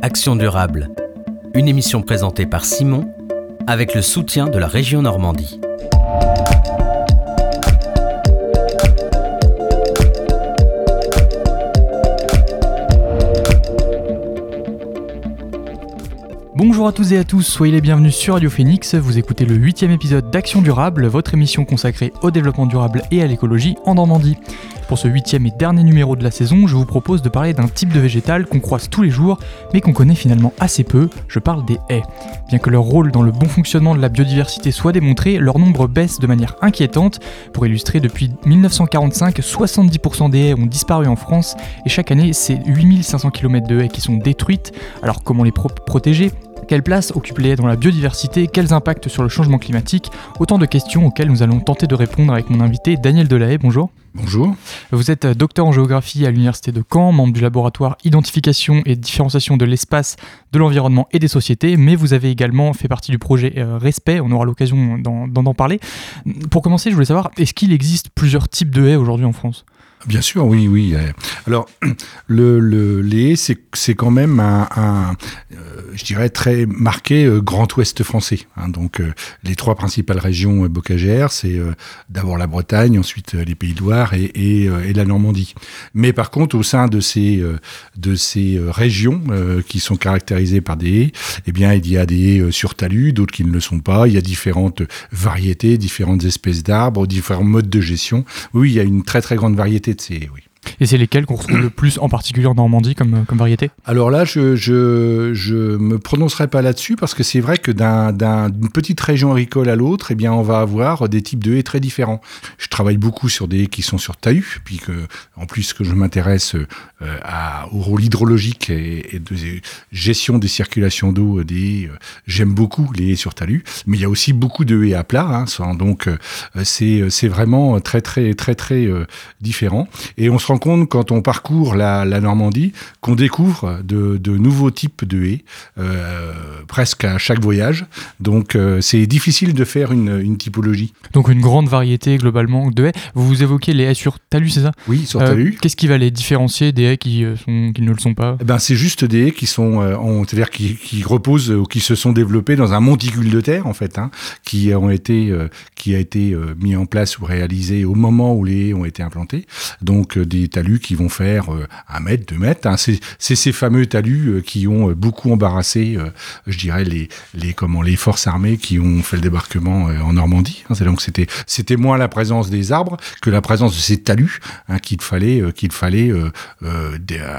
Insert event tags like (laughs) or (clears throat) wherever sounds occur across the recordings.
Action durable, une émission présentée par Simon avec le soutien de la région Normandie. Bonjour à tous et à tous, soyez les bienvenus sur Radio Phoenix. Vous écoutez le huitième épisode d'Action Durable, votre émission consacrée au développement durable et à l'écologie en Normandie. Pour ce huitième et dernier numéro de la saison, je vous propose de parler d'un type de végétal qu'on croise tous les jours, mais qu'on connaît finalement assez peu. Je parle des haies. Bien que leur rôle dans le bon fonctionnement de la biodiversité soit démontré, leur nombre baisse de manière inquiétante. Pour illustrer, depuis 1945, 70% des haies ont disparu en France, et chaque année, c'est 8500 km de haies qui sont détruites. Alors comment les protéger? Quelle place occupent les haies dans la biodiversité? Quels impacts sur le changement climatique? Autant de questions auxquelles nous allons tenter de répondre avec mon invité Daniel Delahaye. Bonjour. Bonjour. Vous êtes docteur en géographie à l'Université de Caen, membre du laboratoire Identification et Différenciation de l'espace, de l'environnement et des sociétés, mais vous avez également fait partie du projet euh, Respect, on aura l'occasion d'en parler. Pour commencer, je voulais savoir, est-ce qu'il existe plusieurs types de haies aujourd'hui en France? Bien sûr, oui, oui. Alors, (clears throat) le, le les c'est quand même un, euh, je dirais, très marqué euh, Grand Ouest français. Hein. donc, euh, les trois principales régions bocagères, c'est d'abord la Bretagne, ensuite les Pays de Loire et, la Normandie. Mais par contre, au sein de ces, de ces régions qui sont caractérisées par des haies, eh bien, il y a des haies sur talus, d'autres qui ne le sont pas. Il y a différentes variétés, différentes espèces d'arbres, différents modes de gestion. Oui, il y a une très très grande variété oui. Et c'est lesquels qu'on retrouve le plus, en particulier en Normandie, comme, comme variété? Alors là, je, je, je me prononcerai pas là-dessus parce que c'est vrai que d'une petite région agricole à l'autre, eh on va avoir des types de haies très différents. Je travaille beaucoup sur des haies qui sont sur talus, puis que, en plus, que je m'intéresse euh, au rôle hydrologique et, de gestion des circulations d'eau des euh, J'aime beaucoup les haies sur talus, mais il y a aussi beaucoup de haies à plat, hein, donc euh, c'est c'est vraiment très très très très différent. Et on se rend compte quand on parcourt la, Normandie qu'on découvre de, nouveaux types de haies euh, presque à chaque voyage. Donc euh, c'est difficile de faire une, typologie. Donc une grande variété globalement de haies. Vous évoquez les haies sur talus, c'est ça? Oui, sur talus. Euh, qu'est-ce qui va les différencier des haies qui, sont, qui ne le sont pas? Eh ben, C'est juste des haies qui, sont, c'est-à-dire qui, qui, reposent ou qui se sont développées dans un monticule de terre en fait, hein, qui, ont été, qui a été mis en place ou réalisé au moment où les haies ont été implantées. Donc des talus qui vont faire euh, un mètre, deux mètres. Hein. C'est ces fameux talus euh, qui ont euh, beaucoup embarrassé, je dirais, les, les, comment, les forces armées qui ont fait le débarquement en Normandie. Hein. Donc c'était c'était moins la présence des arbres que la présence de ces talus hein, qu'il fallait qu'il fallait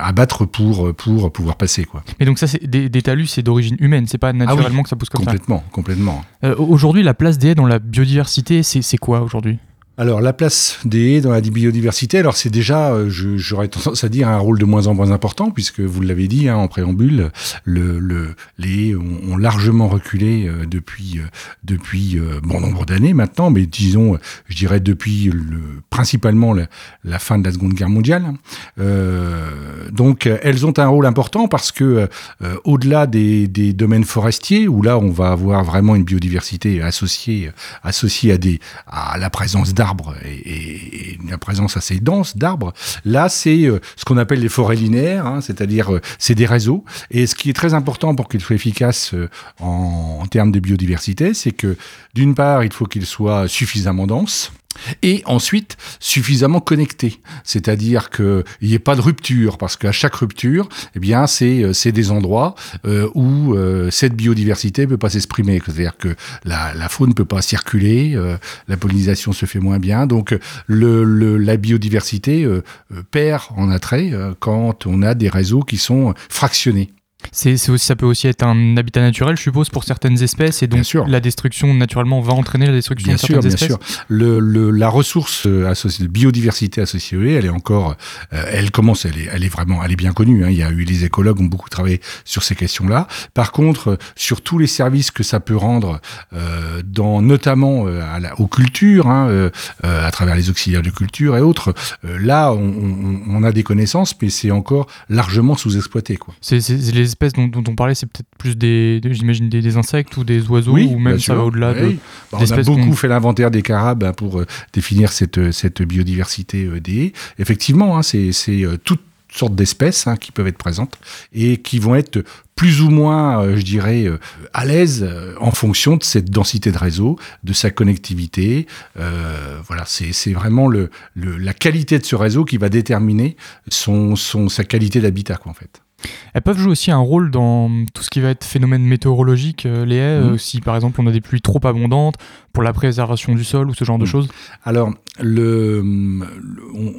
abattre pour pour pouvoir passer quoi. Mais donc ça c'est des, talus c'est d'origine humaine, c'est pas ah naturellement que ça pousse comme complètement, ça? Complètement, complètement. aujourd'hui la place des haies dans la biodiversité c'est quoi aujourd'hui? Alors la place des haies dans la biodiversité, alors c'est déjà, euh, j'aurais tendance à dire, un rôle de moins en moins important, puisque vous l'avez dit hein, en préambule, le, le, les haies ont, largement reculé euh, depuis, euh, bon nombre d'années maintenant, mais disons, je dirais depuis le, principalement la, fin de la Seconde Guerre mondiale. donc elles ont un rôle important parce que au-delà des, domaines forestiers, où là on va avoir vraiment une biodiversité associée, à la présence d'arbres, et, une présence assez dense d'arbres. Là, c'est euh, ce qu'on appelle les forêts linéaires, hein, c'est-à-dire euh, c'est des réseaux. Et ce qui est très important pour qu'ils soient efficaces euh, en, en termes de biodiversité, c'est que d'une part, il faut qu'ils soient suffisamment denses et ensuite suffisamment connecté, c'est-à-dire qu'il n'y ait pas de rupture, parce qu'à chaque rupture, eh bien, c'est euh, des endroits euh, où euh, cette biodiversité peut pas s'exprimer, c'est-à-dire que la, faune peut pas circuler, la pollinisation se fait moins bien, donc la biodiversité perd en attrait quand on a des réseaux qui sont fractionnés. C'est, ça peut aussi être un habitat naturel, je suppose, pour certaines espèces, et donc la destruction naturellement va entraîner la destruction de certaines espèces. Bien sûr, le, le, la ressource euh, associée, biodiversité associée, elle est encore, euh, elle commence, elle est, elle est vraiment, elle est bien connue. Hein. Il y a eu les écologues ont beaucoup travaillé sur ces questions-là. Par contre, sur tous les services que ça peut rendre, euh, dans notamment euh, à la, aux cultures, hein, à travers les auxiliaires de culture et autres, là, on, on, on, a des connaissances, mais c'est encore largement sous-exploité. Quoi. C'est, les espèces dont, on parlait, c'est peut-être plus des, j'imagine, des, insectes ou des oiseaux, ou même ça va au-delà de. Bah, on a beaucoup fait l'inventaire des carabes hein, pour euh, définir cette, cette biodiversité euh, des. Effectivement, hein, c'est euh, tout sortes d'espèces hein, qui peuvent être présentes et qui vont être plus ou moins, euh, je dirais, euh, à l'aise euh, en fonction de cette densité de réseau, de sa connectivité. voilà, c'est vraiment le, la qualité de ce réseau qui va déterminer son, son, sa qualité d'habitat, en fait. Elles peuvent jouer aussi un rôle dans tout ce qui va être phénomène météorologique, les haies, mmh. si par exemple on a des pluies trop abondantes, pour la préservation du sol ou ce genre de mmh. choses Alors, le,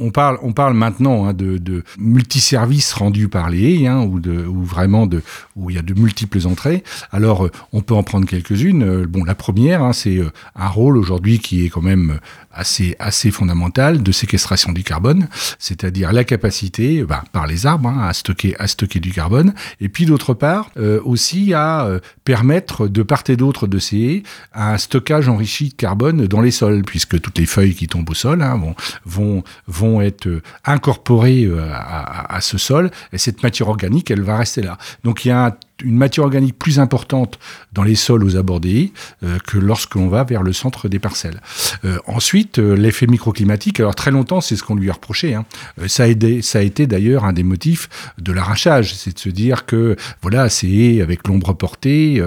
on, parle, on parle maintenant hein, de, de multiservices rendus par les haies, hein, ou, de, ou vraiment de, où il y a de multiples entrées. Alors, euh, on peut en prendre quelques-unes. Euh, bon, la première, hein, c'est euh, un rôle aujourd'hui qui est quand même assez, assez fondamental de séquestration du carbone, c'est-à-dire la capacité, bah, par les arbres, à, stocker, à stocker du carbone, et puis d'autre part, aussi à permettre de part et d'autre de ces haies un stockage enrichi de carbone dans les sols, puisque toutes les feuilles qui tombent au sol hein, vont, vont, vont être incorporées à, à ce sol, et cette matière organique, elle va rester là. Donc il y a un une matière organique plus importante dans les sols aux abords des euh, que lorsque l'on va vers le centre des parcelles. Euh, ensuite, euh, l'effet microclimatique, alors très longtemps, c'est ce qu'on lui a reproché. Hein. ça, a aidé, ça a été d'ailleurs un des motifs de l'arrachage, c'est de se dire que voilà, c'est avec l'ombre portée,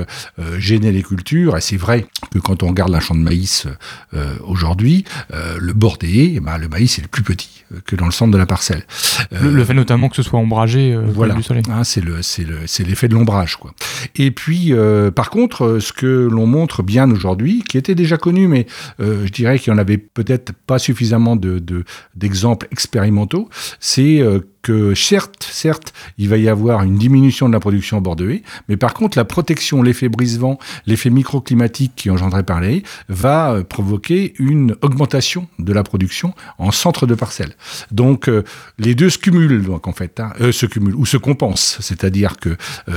gêner les cultures, et c'est vrai que quand on regarde un champ de maïs aujourd'hui, le bord des haies, eh ben, le maïs est le plus petit que dans le centre de la parcelle. Le, fait notamment que ce soit ombragé voilà. du soleil. Hein, c'est l'effet de l'ombrage. Et puis, euh, par contre, euh, ce que l'on montre bien aujourd'hui, qui était déjà connu, mais euh, je dirais qu'il n'y en avait peut-être pas suffisamment d'exemples de, expérimentaux, c'est que certes, certes, il va y avoir une diminution de la production en bord de haie, mais par contre, la protection, l'effet brise-vent, l'effet microclimatique qui est engendré par les va euh, provoquer une augmentation de la production en centre de parcelle. Donc, euh, les deux se cumulent, donc, en fait, hein, euh, se cumulent, ou se compensent. C'est-à-dire que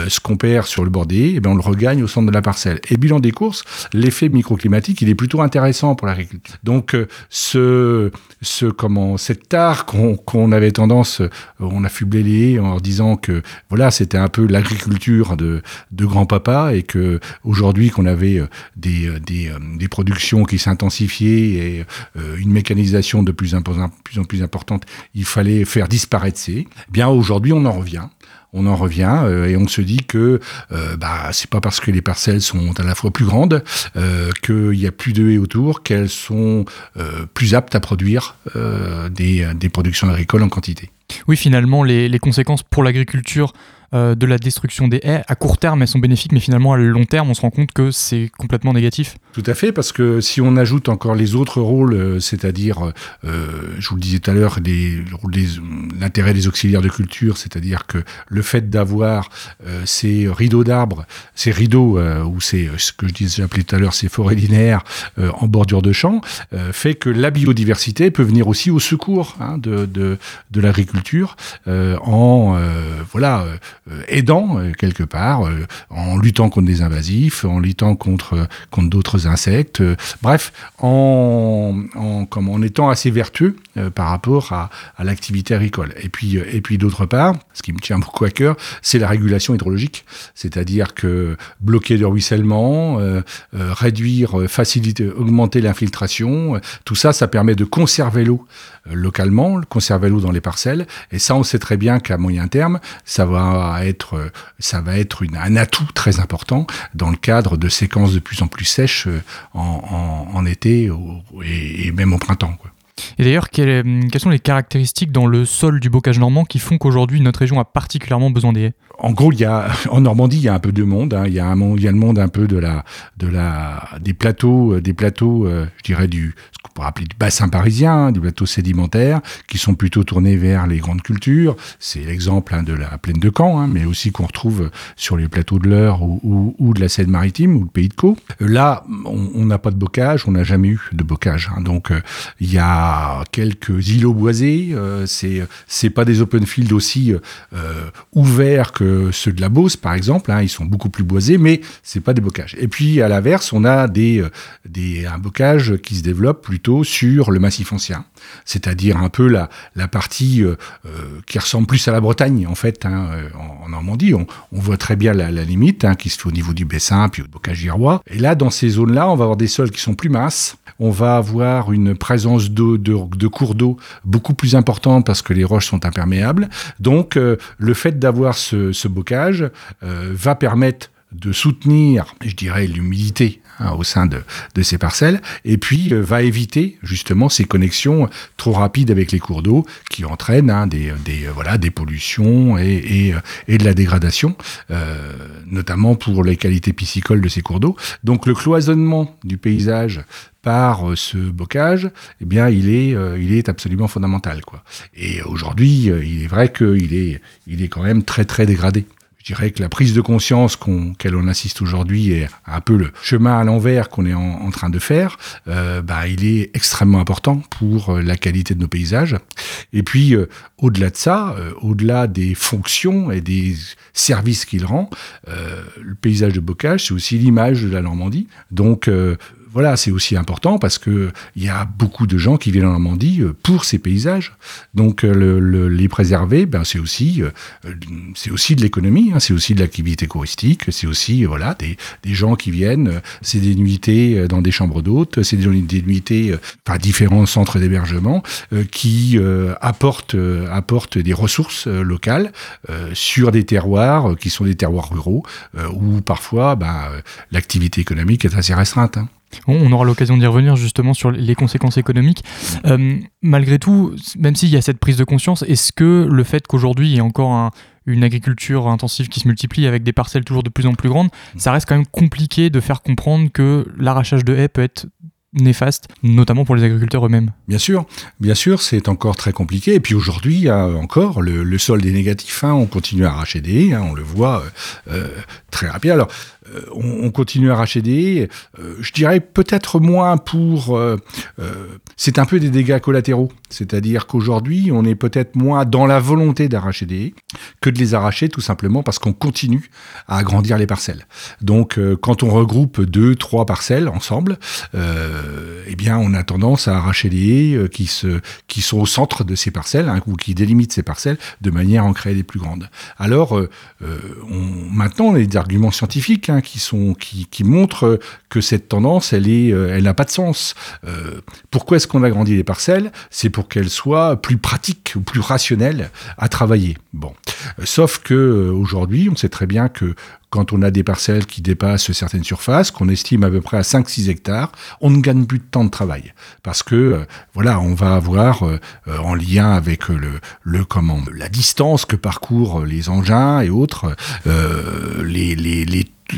ce qu'on perd sur le bord des haies, eh bien, on le regagne au centre de la parcelle. Et bilan des courses, l'effet microclimatique, il est plutôt intéressant pour l'agriculture. Donc, ce, ce, comment, cette tare qu'on avait tendance on a fublé les en disant que voilà, c'était un peu l'agriculture de, grand-papa et que aujourd'hui qu'on avait euh, des, euh, des, euh, des, productions qui s'intensifiaient et une mécanisation de plus en plus, en plus importante, il fallait faire disparaître ces. Eh bien aujourd'hui, on en revient on en revient et on se dit que euh, bah, c'est pas parce que les parcelles sont à la fois plus grandes euh, qu'il y a plus de haies autour qu'elles sont plus aptes à produire des, productions agricoles en quantité. Oui, finalement, les, conséquences pour l'agriculture euh, de la destruction des haies, à court terme, elles sont bénéfiques, mais finalement, à long terme, on se rend compte que c'est complètement négatif. Tout à fait, parce que si on ajoute encore les autres rôles, euh, c'est-à-dire, euh, je vous le disais tout à l'heure, l'intérêt des auxiliaires de culture, c'est-à-dire que le fait d'avoir ces rideaux d'arbres, ces rideaux, ou ces, ce que je disais, appelé tout à l'heure, ces forêts linéaires en bordure de champs, fait que la biodiversité peut venir aussi au secours hein, de, de, de l'agriculture en, voilà, euh, aidant euh, quelque part, euh, en luttant contre des invasifs, en luttant contre, contre d'autres insectes, bref, en, comme en étant assez vertueux par rapport à, l'activité agricole. Et puis, et puis d'autre part, ce qui me tient beaucoup à cœur, c'est la régulation hydrologique, c'est-à-dire que bloquer le ruissellement, réduire, faciliter, augmenter l'infiltration, tout ça, ça permet de conserver l'eau localement, conserver l'eau dans les parcelles, et ça, on sait très bien qu'à moyen terme, ça va être, ça va être un atout très important dans le cadre de séquences de plus en plus sèches en, été et, même au printemps. Et d'ailleurs, quelles, sont les caractéristiques dans le sol du bocage normand qui font qu'aujourd'hui notre région a particulièrement besoin des haies En gros, il y a, en Normandie, il y a un peu de monde. Hein. Il, y a un, il y a le monde un peu de la, de la, des plateaux, euh, des plateaux, euh, je dirais du, ce qu'on pourrait appeler du bassin parisien, hein, des plateaux sédimentaires, qui sont plutôt tournés vers les grandes cultures. C'est l'exemple hein, de la plaine de Caen, mais aussi qu'on retrouve sur les plateaux de l'Eure ou, de la Seine-Maritime ou le Pays de Caux. Là, on n'a pas de bocage, on n'a jamais eu de bocage. Donc, euh, il y a quelques îlots boisés. Euh, c'est c'est pas des open fields aussi euh, ouverts que ceux de la Beauce, par exemple. Hein. ils sont beaucoup plus boisés, mais c'est pas des bocages. Et puis à l'inverse, on a des des un bocage qui se développe plutôt sur le massif ancien, c'est-à-dire un peu la la partie euh, qui ressemble plus à la Bretagne en fait. Hein, en, Normandie, on, voit très bien la, limite hein, qui se fait au niveau du Bessin puis au bocage girois. Et là, dans ces zones-là, on va avoir des sols qui sont plus minces. On va avoir une présence de, de, cours d'eau beaucoup plus importante parce que les roches sont imperméables. Donc le fait d'avoir ce, ce, bocage va permettre de soutenir, je dirais, l'humidité hein, au sein de, ces parcelles, et puis euh, va éviter justement ces connexions trop rapides avec les cours d'eau qui entraînent hein, des, euh, voilà, des pollutions et, euh, de la dégradation, euh, notamment pour les qualités piscicoles de ces cours d'eau. Donc le cloisonnement du paysage par ce bocage, eh bien, il est, il est absolument fondamental, quoi. Et aujourd'hui, il est vrai qu'il est, il est quand même très, très dégradé. Je dirais que la prise de conscience qu'elle on assiste aujourd'hui est un peu le chemin à l'envers qu'on est en, train de faire. Euh, bah, il est extrêmement important pour euh, la qualité de nos paysages. Et puis, euh, au-delà de ça, euh, au-delà des fonctions et des services qu'il rend, le paysage de bocage, c'est aussi l'image de la Normandie. Donc, voilà, c'est aussi important parce que il y a beaucoup de gens qui viennent en Normandie euh, pour ces paysages. Donc euh, le, les préserver, ben c'est aussi euh, c'est aussi de l'économie, hein, c'est aussi de l'activité touristique, c'est aussi voilà des, des, gens qui viennent, c'est des nuitées dans des chambres d'hôtes, c'est des, des nuitées, enfin différents centres d'hébergement qui apportent apportent des ressources locales sur des terroirs qui sont des terroirs ruraux où parfois ben, l'activité économique est assez restreinte. Hein. On aura l'occasion d'y revenir justement sur les conséquences économiques. Euh, malgré tout, même s'il y a cette prise de conscience, est-ce que le fait qu'aujourd'hui il y ait encore une agriculture intensive qui se multiplie avec des parcelles toujours de plus en plus grandes, ça reste quand même compliqué de faire comprendre que l'arrachage de haies peut être néfaste, notamment pour les agriculteurs eux-mêmes? Bien sûr, bien sûr, c'est encore très compliqué. Et puis aujourd'hui, encore, le, le solde est négatif. Hein. on continue à arracher des haies, hein. on le voit euh, euh, très rapide. Alors, euh, on, continue à racheter. Euh, je dirais peut-être moins pour... Euh, c'est un peu des dégâts collatéraux. C'est-à-dire qu'aujourd'hui, on est peut-être moins dans la volonté d'arracher des que de les arracher tout simplement parce qu'on continue à agrandir les parcelles. Donc, quand on regroupe deux, trois parcelles ensemble, eh bien, on a tendance à arracher les haies qui, se, qui sont au centre de ces parcelles hein, ou qui délimitent ces parcelles de manière à en créer des plus grandes. Alors, maintenant, on a des arguments scientifiques. Hein, qui sont qui, qui montrent que cette tendance, elle est, euh, elle n'a pas de sens. Euh, pourquoi est-ce qu'on agrandit les parcelles? C'est pour qu'elles soient plus pratiques ou plus rationnelles à travailler. Bon, sauf que euh, aujourd'hui, on sait très bien que quand on a des parcelles qui dépassent certaines surfaces, qu'on estime à peu près à 5-6 hectares, on ne gagne plus de temps de travail. Parce que, euh, voilà, on va avoir, euh, en lien avec le, le comment, la distance que parcourent les engins et autres, les, les,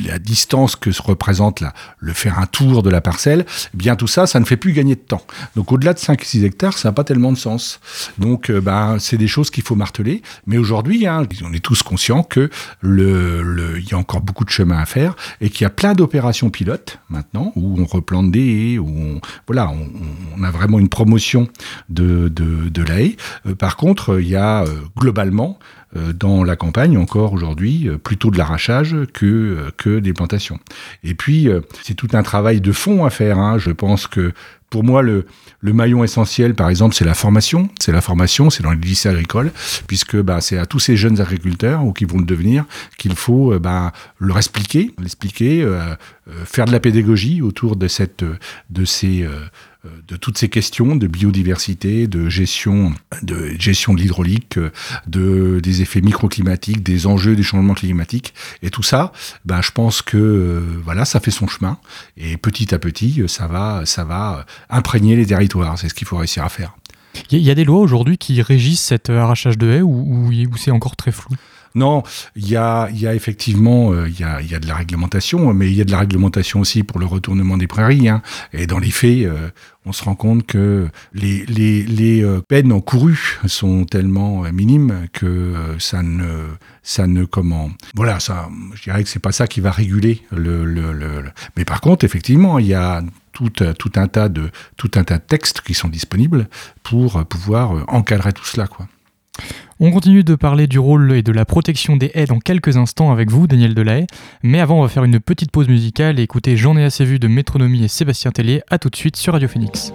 la distance que se représente là, le faire un tour de la parcelle, eh bien tout ça, ça ne fait plus gagner de temps. Donc au-delà de 5-6 hectares, ça n'a pas tellement de sens. Donc euh, ben, c'est des choses qu'il faut marteler. Mais aujourd'hui, hein, on est tous conscients que le, le, encore beaucoup de chemin à faire et qu'il y a plein d'opérations pilotes maintenant où on replante des haies, où on, voilà, on, a vraiment une promotion de, de, de la haie. Euh, par contre, il y a euh, globalement euh, dans la campagne encore aujourd'hui, plutôt de l'arrachage que, que des plantations. Et puis, c'est tout un travail de fond à faire. Hein. Je pense que pour moi, le, le maillon essentiel, par exemple, c'est la formation. C'est la formation, c'est dans les lycées agricoles, puisque bah, c'est à tous ces jeunes agriculteurs ou qui vont le devenir qu'il faut bah, leur expliquer, l'expliquer, euh, faire de la pédagogie autour de cette, de ces euh, de toutes ces questions de biodiversité, de gestion de, gestion de l'hydraulique, de, des effets microclimatiques, des enjeux des changements climatiques. Et tout ça, ben, je pense que euh, voilà, ça fait son chemin. Et petit à petit, ça va, ça va imprégner les territoires. C'est ce qu'il faut réussir à faire. Il y a des lois aujourd'hui qui régissent cet arrachage de haies ou, ou c'est encore très flou? Non, il y a, y a effectivement euh, il y, a, y, a, de la réglementation, mais il y a de la réglementation aussi pour le retournement des prairies. Hein. Et dans les faits, euh, on se rend compte que les, les, les euh, peines encourues sont tellement minimes que ça ne ça ne comment voilà ça je dirais que c'est pas ça qui va réguler le, le, le, mais par contre effectivement il y a tout, tout un tas de tout un tas de textes qui sont disponibles pour pouvoir encadrer tout cela quoi. On continue de parler du rôle et de la protection des haies dans quelques instants avec vous, Daniel Delahaye. Mais avant, on va faire une petite pause musicale et écouter J'en ai assez vu de Métronomie et Sébastien Tellier. A tout de suite sur Radio Phoenix.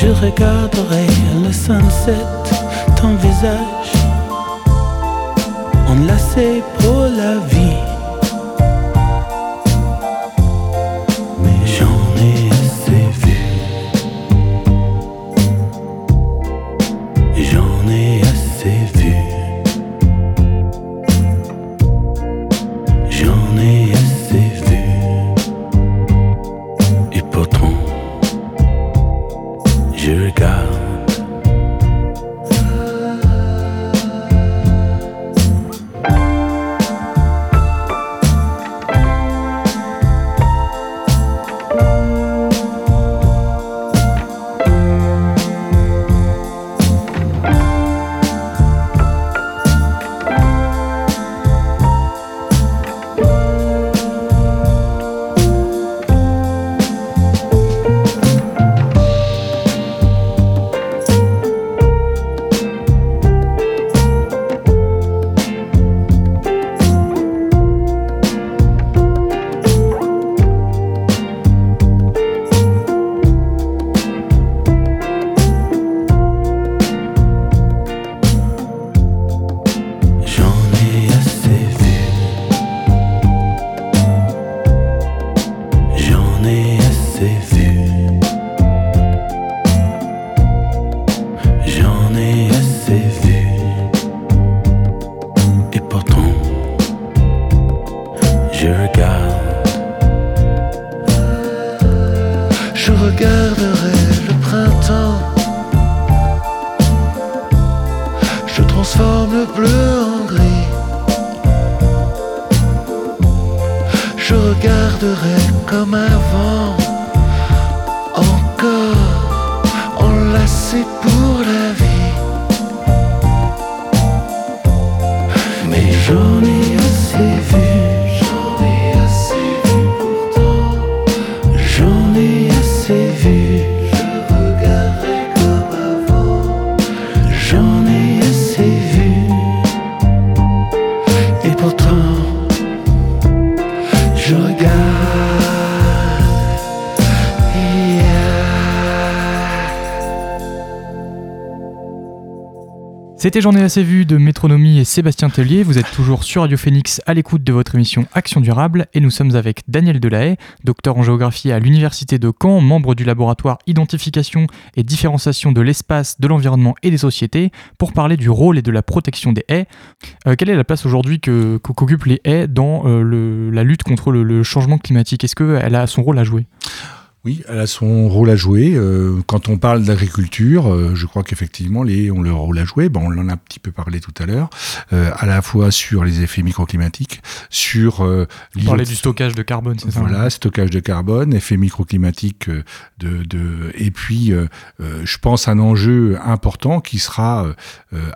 Je regarderai le sunset, ton visage enlacé pour la vie. Johnny. C'était ai assez vu de Métronomie et Sébastien Tellier. Vous êtes toujours sur Radio Phoenix à l'écoute de votre émission Action Durable et nous sommes avec Daniel Delahaye, docteur en géographie à l'Université de Caen, membre du laboratoire Identification et Différenciation de l'espace, de l'environnement et des sociétés, pour parler du rôle et de la protection des haies. Euh, quelle est la place aujourd'hui qu'occupent les haies dans euh, la lutte contre le changement climatique? Est-ce qu'elle a son rôle à jouer? Oui, elle a son rôle à jouer. Euh, quand on parle d'agriculture, euh, je crois qu'effectivement, les ont leur rôle à jouer. Bon, on en a un petit peu parlé tout à l'heure, euh, à la fois sur les effets microclimatiques, sur... Euh, on parlait du stockage de carbone, c'est ça Voilà, stockage de carbone, effets microclimatiques, de, de, et puis je pense un enjeu important qui sera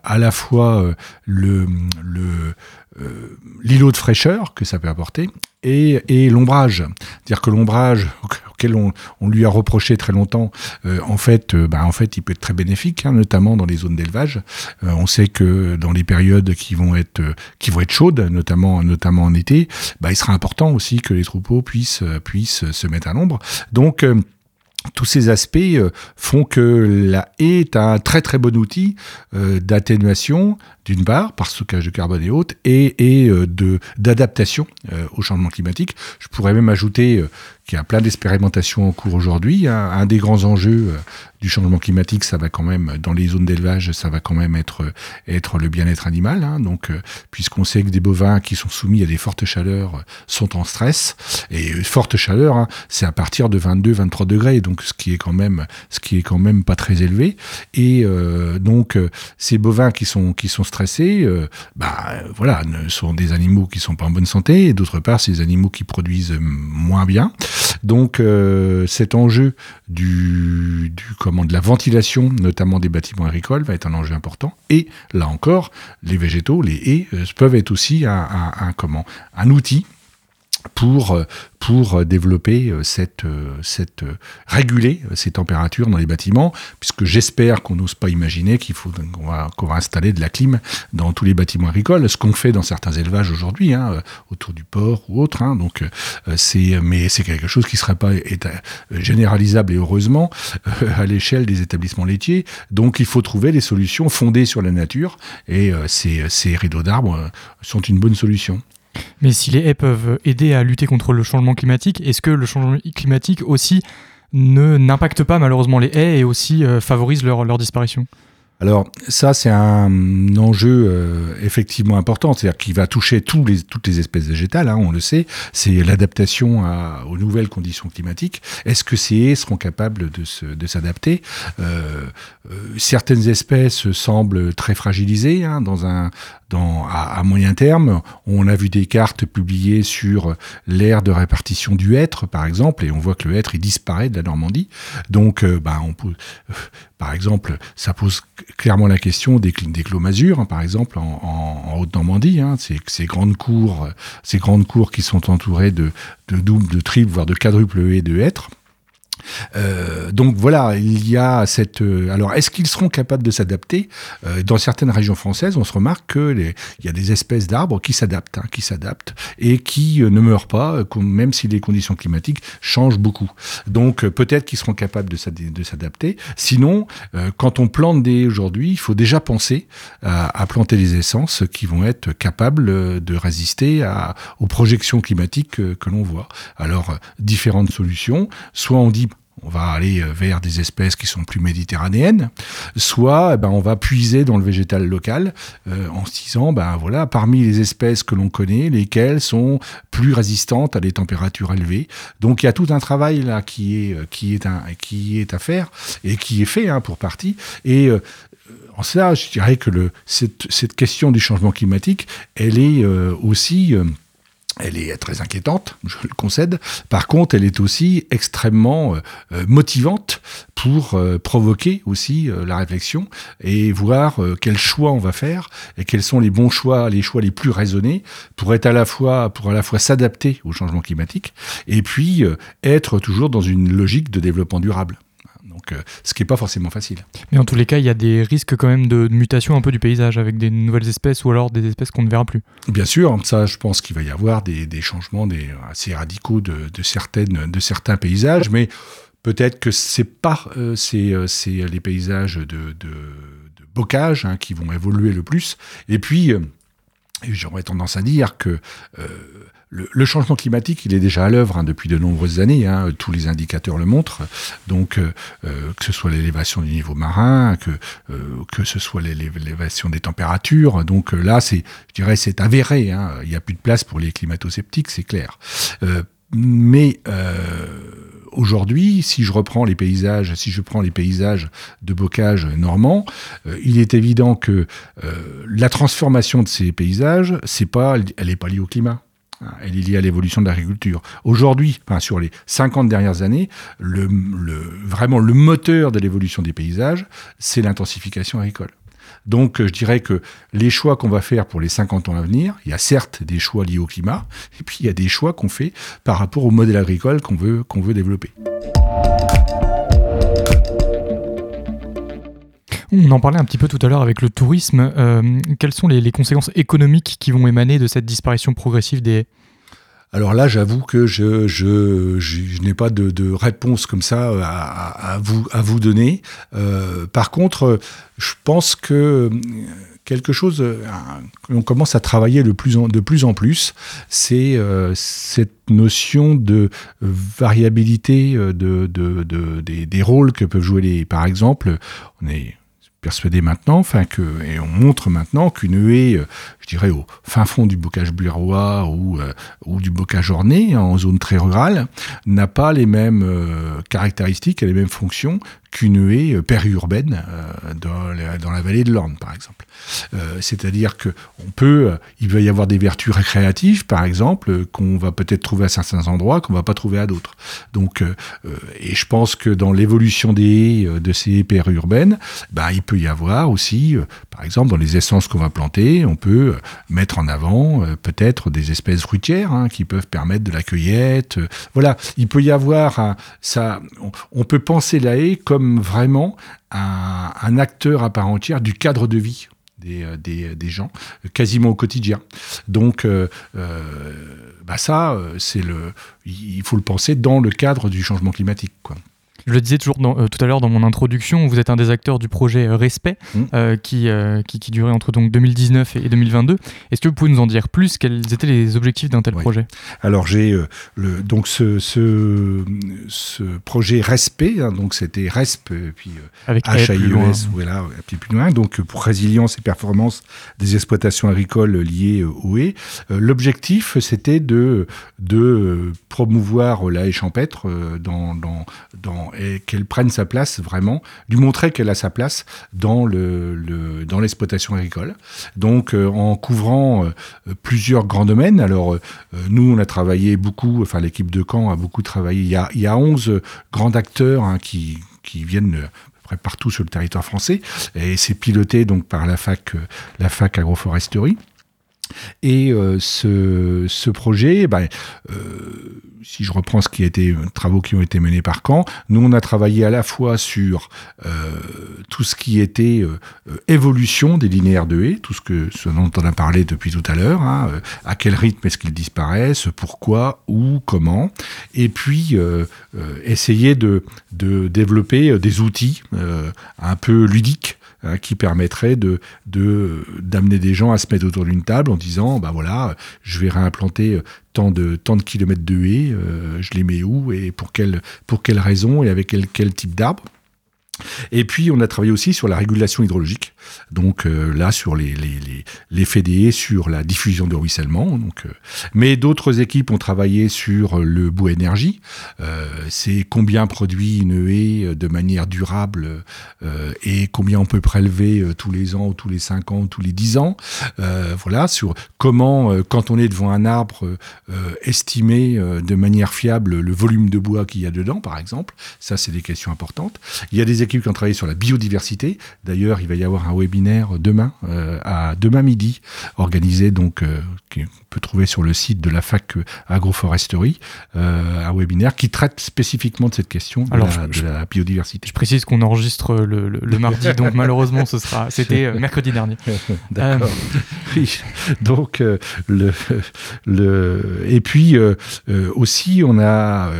à la fois le... le l'îlot de fraîcheur que ça peut apporter et, et l'ombrage. C'est-à-dire que l'ombrage (laughs) auquel on, on, lui a reproché très longtemps, euh, en fait, euh, bah, en fait, il peut être très bénéfique, hein, notamment dans les zones d'élevage. Euh, on sait que dans les périodes qui vont être qui vont être chaudes, notamment notamment en été, bah, il sera important aussi que les troupeaux puissent puissent se mettre à l'ombre. Donc tous ces aspects font que la haie est un très très bon outil d'atténuation, d'une part, par stockage de carbone et autres, et, et de d'adaptation au changement climatique. Je pourrais même ajouter qu'il y a plein d'expérimentations en cours aujourd'hui. Un, des grands enjeux euh, du changement climatique, ça va quand même, dans les zones d'élevage, ça va quand même être, être le bien-être animal. Hein. Donc, euh, puisqu'on sait que des bovins qui sont soumis à des fortes chaleurs euh, sont en stress, et forte chaleur, hein, c'est à partir de 22-23 degrés, donc ce qui est quand même, ce qui est quand même pas très élevé. Et donc, ces bovins qui sont, qui sont bah, voilà, sont des animaux qui sont pas en bonne santé, et d'autre part, ces animaux qui produisent moins bien. Donc euh, cet enjeu du, du, comment, de la ventilation, notamment des bâtiments agricoles, va être un enjeu important. Et là encore, les végétaux, les haies, euh, peuvent être aussi un, un, comment, un outil pour, pour développer cette, cette réguler ces températures dans les bâtiments, puisque j'espère qu'on n'ose pas imaginer qu'il faut qu'on va, qu'on va installer de la clim dans tous les bâtiments agricoles, ce qu'on fait dans certains élevages aujourd'hui, hein, autour du port ou autre. Hein, donc c'est, mais c'est quelque chose qui serait pas généralisable et heureusement à l'échelle des établissements laitiers. Donc il faut trouver des solutions fondées sur la nature et ces, ces rideaux d'arbres sont une bonne solution. Mais si les haies peuvent aider à lutter contre le changement climatique, est-ce que le changement climatique aussi ne n'impacte pas malheureusement les haies et aussi euh, favorise leur, leur disparition? Alors ça, c'est un enjeu euh, effectivement important, c'est-à-dire qui va toucher toutes les espèces végétales, hein, on le sait, c'est l'adaptation aux nouvelles conditions climatiques. Est-ce que ces haies seront capables de s'adapter euh, euh, Certaines espèces semblent très fragilisées hein, dans un, à, moyen terme. On a vu des cartes publiées sur l'aire de répartition du hêtre, par exemple, et on voit que le hêtre, il disparaît de la Normandie. Donc, on peut, par exemple, ça pose clairement la question des, des hein, par exemple, en, Haute-Normandie. Hein, ces, grandes cours, ces grandes cours qui sont entourées de, de double, de triple, voire de quadruple haies de hêtres. Euh, donc voilà, il y a cette. Euh, alors, est-ce qu'ils seront capables de s'adapter? Euh, Dans certaines régions françaises, on se remarque qu'il y a des espèces d'arbres qui s'adaptent, hein, qui s'adaptent et qui ne meurent pas, même si les conditions climatiques changent beaucoup. Donc peut-être qu'ils seront capables de s'adapter. Sinon, quand on plante des aujourd'hui, il faut déjà penser à, planter des essences qui vont être capables de résister aux projections climatiques que, que l'on voit. Alors différentes solutions. Soit on dit on va aller euh, vers des espèces qui sont plus méditerranéennes, soit eh ben, on va puiser dans le végétal local euh, en se disant, ben voilà, parmi les espèces que l'on connaît, lesquelles sont plus résistantes à des températures élevées. Donc il y a tout un travail là qui est, euh, qui est, qui est à faire et qui est fait hein, pour partie. Et en cela, je dirais que cette, question du changement climatique, elle est aussi elle est très inquiétante, je le concède. Par contre, elle est aussi extrêmement euh, euh, motivante pour euh, provoquer aussi la réflexion et voir quels choix on va faire et quels sont les bons choix, les choix les plus raisonnés pour être à la fois pour à la fois s'adapter au changement climatique et puis être toujours dans une logique de développement durable. Euh, ce qui n'est pas forcément facile. Mais en tous les cas, il y a des risques quand même de, mutation un peu du paysage avec des nouvelles espèces ou alors des espèces qu'on ne verra plus. Bien sûr, ça, je pense qu'il va y avoir des, changements des, assez radicaux de, certaines, de certains paysages, mais peut-être que c'est pas euh, euh, c'est, les paysages de, bocage hein, qui vont évoluer le plus. Et puis, j'aurais tendance à dire que le, changement climatique, il est déjà à l'œuvre hein, depuis de nombreuses années. Hein, tous les indicateurs le montrent. Donc, euh, euh, que ce soit l'élévation du niveau marin, que euh, que ce soit l'élévation des températures. Donc là, c'est, je dirais, c'est avéré. Hein. il n'y a plus de place pour les climato-sceptiques, c'est clair. mais aujourd'hui, si je reprends les paysages, si je prends les paysages de bocage normand, il est évident que la transformation de ces paysages, c'est pas, elle n'est pas liée au climat. Elle est liée à l'évolution de l'agriculture. Aujourd'hui, enfin, sur les 50 dernières années, le, vraiment le moteur de l'évolution des paysages, c'est l'intensification agricole. Donc je dirais que les choix qu'on va faire pour les 50 ans à venir, il y a certes des choix liés au climat, et puis il y a des choix qu'on fait par rapport au modèle agricole qu'on veut, qu'on veut développer. On en parlait un petit peu tout à l'heure avec le tourisme. Euh, quelles sont les, conséquences économiques qui vont émaner de cette disparition progressive des haies alors là, j'avoue que je, n'ai pas de, réponse comme ça à, vous, donner. Euh, par contre, je pense que quelque chose qu'on commence à travailler de plus en, de plus, en plus, c'est euh, cette notion de variabilité de, des, des, rôles que peuvent jouer les... Par exemple, on est persuadé maintenant, enfin que, et on montre maintenant qu'une haie, euh, je dirais au fin fond du bocage ou, euh, ou du bocage orné, en zone très rurale, n'a pas les mêmes euh, caractéristiques et les mêmes fonctions qu'une haie périurbaine dans, la, dans la vallée de l'Orne, par exemple. C'est-à-dire que on peut, il va y avoir des vertus récréatives, par exemple, qu'on va peut-être trouver à certains endroits, qu'on va pas trouver à d'autres. Donc, et je pense que dans l'évolution des de ces périurbaines, ben, il peut y avoir aussi par exemple, dans les essences qu'on va planter, on peut mettre en avant peut-être des espèces fruitières hein, qui peuvent permettre de la cueillette. voilà, il peut y avoir ça. On, peut penser la haie comme vraiment un, acteur à part entière du cadre de vie des, des, des, gens, quasiment au quotidien. Donc, euh, bah ça, c'est le, il faut le penser dans le cadre du changement climatique. Quoi. Je le disais toujours euh, tout à l'heure dans mon introduction, vous êtes un des acteurs du projet euh, Respect mmh. euh, qui, qui, durait entre donc 2019 et 2022. Est-ce que vous pouvez nous en dire plus? Quels étaient les objectifs d'un tel projet? Alors j'ai le donc ce, ce, ce, projet Respect, hein, donc c'était Resp puis avec H A I E voilà puis plus loin donc pour résilience et performance des exploitations agricoles liées au haies. L'objectif c'était de de promouvoir la haie champêtre dans, dans, dans et qu'elle prenne sa place vraiment, lui montrer qu'elle a sa place dans le, dans l'exploitation agricole. Donc euh, en couvrant euh, plusieurs grands domaines. Alors euh, nous on a travaillé beaucoup, enfin l'équipe de Caen a beaucoup travaillé. Il y a, il y a 11 grands acteurs hein, qui, qui viennent près partout sur le territoire français et c'est piloté donc par la fac la fac agroforesterie. Et ce, ce, projet, ben, si je reprends ce qui a été travaux qui ont été menés par Caen, nous on a travaillé à la fois sur euh, tout ce qui était euh, évolution des linéaires de haies, tout ce que ce dont on a parlé depuis tout à l'heure, hein, euh, à quel rythme est-ce qu'ils disparaissent, pourquoi, où, comment, et puis essayer de, de développer des outils un peu ludiques Hein, qui permettrait de d'amener des gens à se mettre autour d'une table en disant bah voilà je vais réimplanter euh, tant de tant de kilomètres de haies euh, je les mets où et pour quelle pour quelle raison et avec quel, quel type d'arbre et puis, on a travaillé aussi sur la régulation hydrologique. Donc euh, là, sur les, l'effet des haies, sur la diffusion de ruissellement. Donc, euh, mais d'autres équipes ont travaillé sur le bout énergie. Euh, c'est combien produit une haie de manière durable et combien on peut prélever tous les ans, ou tous les 5 ans, ou tous les 10 ans. voilà, sur comment, quand on est devant un arbre, estimer de manière fiable le volume de bois qu'il y a dedans, par exemple. Ça, c'est des questions importantes. Il y a des équipes qui ont travaillé sur la biodiversité. D'ailleurs, il va y avoir un webinaire demain, euh, à demain midi, organisé donc, euh, qu'on peut trouver sur le site de la fac agroforesterie, euh, un webinaire qui traite spécifiquement de cette question de, la, biodiversité. Je précise qu'on enregistre le, mardi, donc (laughs) malheureusement, ce sera, c'était mercredi dernier. (laughs) D'accord. (laughs) oui. Donc, le, le, et puis aussi, on a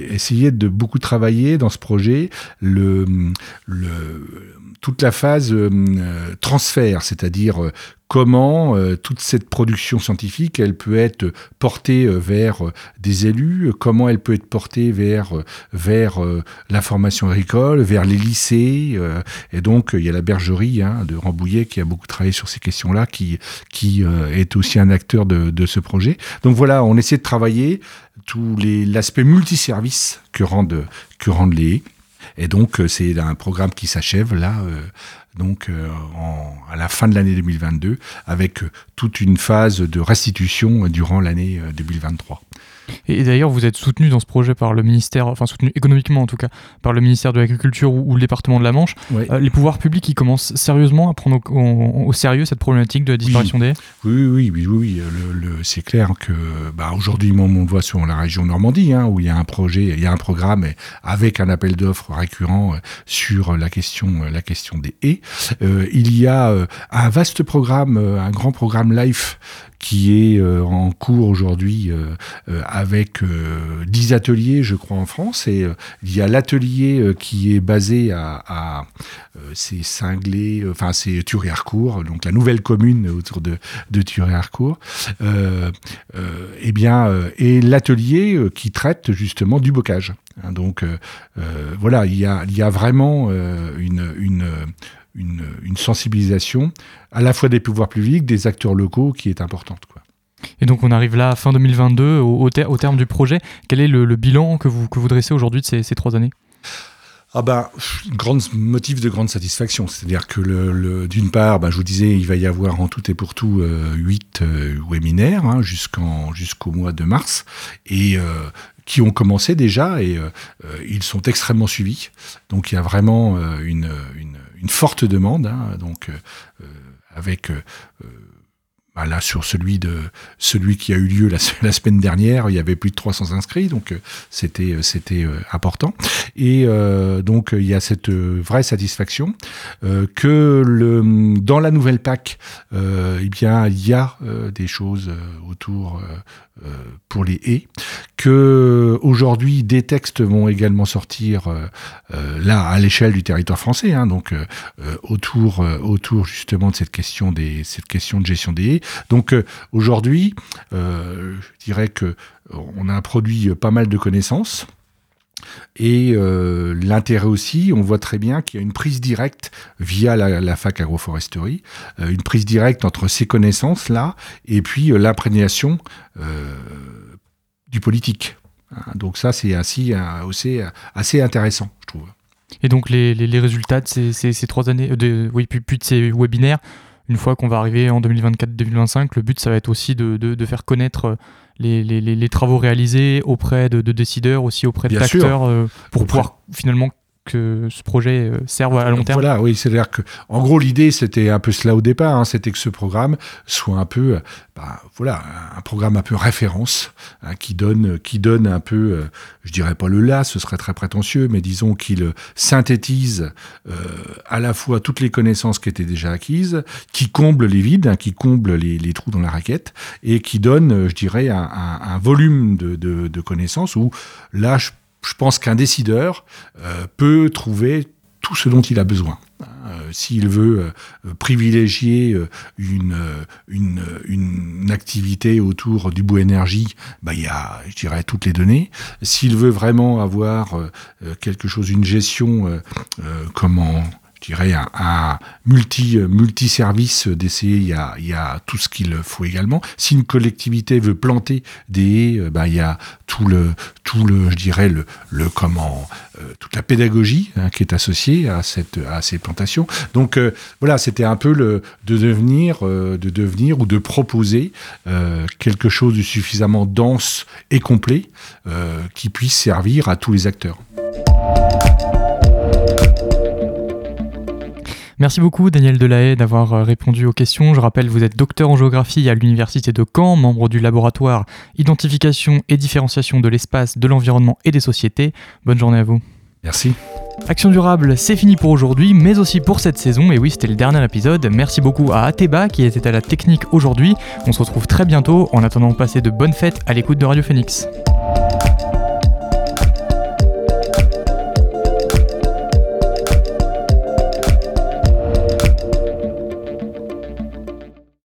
essayé de beaucoup travailler dans ce projet le toute la phase euh, transfert, c'est-à-dire euh, comment euh, toute cette production scientifique, elle peut être portée vers des élus, comment elle peut être portée vers, vers la formation agricole, vers les lycées. et donc, il y a la bergerie hein, de Rambouillet qui a beaucoup travaillé sur ces questions-là, qui, qui est aussi un acteur de, de, ce projet. Donc voilà, on essaie de travailler tout l'aspect multiservice que rendent, que rendent les et donc, euh, c'est un programme qui s'achève là, euh, donc euh, à la fin de l'année 2022, avec toute une phase de restitution durant l'année 2023. Et d'ailleurs, vous êtes soutenu dans ce projet par le ministère, enfin soutenu économiquement en tout cas, par le ministère de l'Agriculture ou, le département de la Manche. Euh, les pouvoirs publics, qui commencent sérieusement à prendre au, sérieux cette problématique de la disparition des haies? Oui, oui, oui, oui. Le, c'est clair que bah, aujourd'hui, on le voit sur la région Normandie, hein, où il y a un projet, il y a un programme avec un appel d'offres récurrent euh, sur la question, euh, la question des haies. il y a un vaste programme, un grand programme LIFE qui est en cours aujourd'hui euh, avec 10 ateliers, je crois, en France. Et il y a l'atelier qui est basé à, à c'est Cinglé, enfin c'est Thury-Harcourt, donc la nouvelle commune autour de, de Thury-Harcourt. et bien, et l'atelier qui traite justement du bocage. Hein, donc voilà, il y a, vraiment une, sensibilisation à la fois des pouvoirs publics, des acteurs locaux qui est importante. Et donc on arrive là, fin 2022, au, terme du projet. Quel est le, bilan que vous, que vous dressez aujourd'hui de ces, trois années? Ah ben, grande motif de grande satisfaction. C'est-à-dire que le, d'une part, ben, je vous disais, il va y avoir en tout et pour tout euh, euh, webinaires hein, jusqu'en jusqu'au mois de mars et euh, qui ont commencé déjà et ils sont extrêmement suivis. Donc il y a vraiment une, une une forte demande, hein, donc avec bah, là, sur celui, de, celui qui a eu lieu la, (laughs) la, semaine dernière, il y avait plus de 300 inscrits, donc euh, c'était euh, c'était euh, important. Et donc il y a cette vraie satisfaction que le, dans la nouvelle PAC, eh bien il y a des choses autour pour les haies, que aujourd'hui des textes vont également sortir là à l'échelle du territoire français, hein, donc autour autour justement de cette question des cette question de gestion des haies. Donc euh, aujourd'hui, euh, je dirais que on a produit pas mal de connaissances. Et euh, l'intérêt aussi, on voit très bien qu'il y a une prise directe via la, fac agroforesterie, une prise directe entre ces connaissances-là et puis l'imprégnation du politique. Hein, donc ça, c'est assez, assez, assez intéressant, je trouve. Et donc les, résultats de ces, trois années, de, oui, puis, puis de ces webinaires, une fois qu'on va arriver en 2024-2025, le but, ça va être aussi de, faire connaître euh, les, travaux réalisés auprès de, décideurs, aussi auprès d'acteurs, euh, pour pouvoir finalement que ce projet euh, serve à long terme. Voilà, oui, c'est-à-dire que, en gros, l'idée, c'était un peu cela au départ, hein, c'était que ce programme soit un peu, euh, bah, voilà, un programme un peu référence, hein, qui donne, qui donne un peu, euh, je dirais pas le là, ce serait très prétentieux, mais disons qu'il synthétise à la fois toutes les connaissances qui étaient déjà acquises, qui comble les vides, hein, qui comble les, trous dans la raquette, et qui donne, je dirais, un, volume de, de connaissances où là, je je pense qu'un décideur euh, peut trouver tout ce dont il a besoin. Euh, s'il veut euh, privilégier une, une, activité autour du bout énergie, bah, il y a, je dirais, toutes les données. S'il veut vraiment avoir quelque chose, une gestion, comment je dirais, un, multi, multi-service d'essayer, il y a, y a tout ce qu'il faut également. Si une collectivité veut planter des haies, ben, il y a tout le, tout le, je dirais, le, le comment, euh, toute la pédagogie hein, qui est associée à, cette, à ces plantations. Donc euh, voilà, c'était un peu le, de devenir, euh, de devenir ou de proposer quelque chose de suffisamment dense et complet qui puisse servir à tous les acteurs. Merci beaucoup Daniel Delahaye d'avoir euh, répondu aux questions. Je rappelle, vous êtes docteur en géographie à l'Université de Caen, membre du laboratoire Identification et différenciation de l'espace, de l'environnement et des sociétés. Bonne journée à vous. Merci. Action durable, c'est fini pour aujourd'hui, mais aussi pour cette saison. Et oui, c'était le dernier épisode. Merci beaucoup à Ateba qui était à la technique aujourd'hui. On se retrouve très bientôt. En attendant, passez de bonnes fêtes à l'écoute de Radio Phoenix.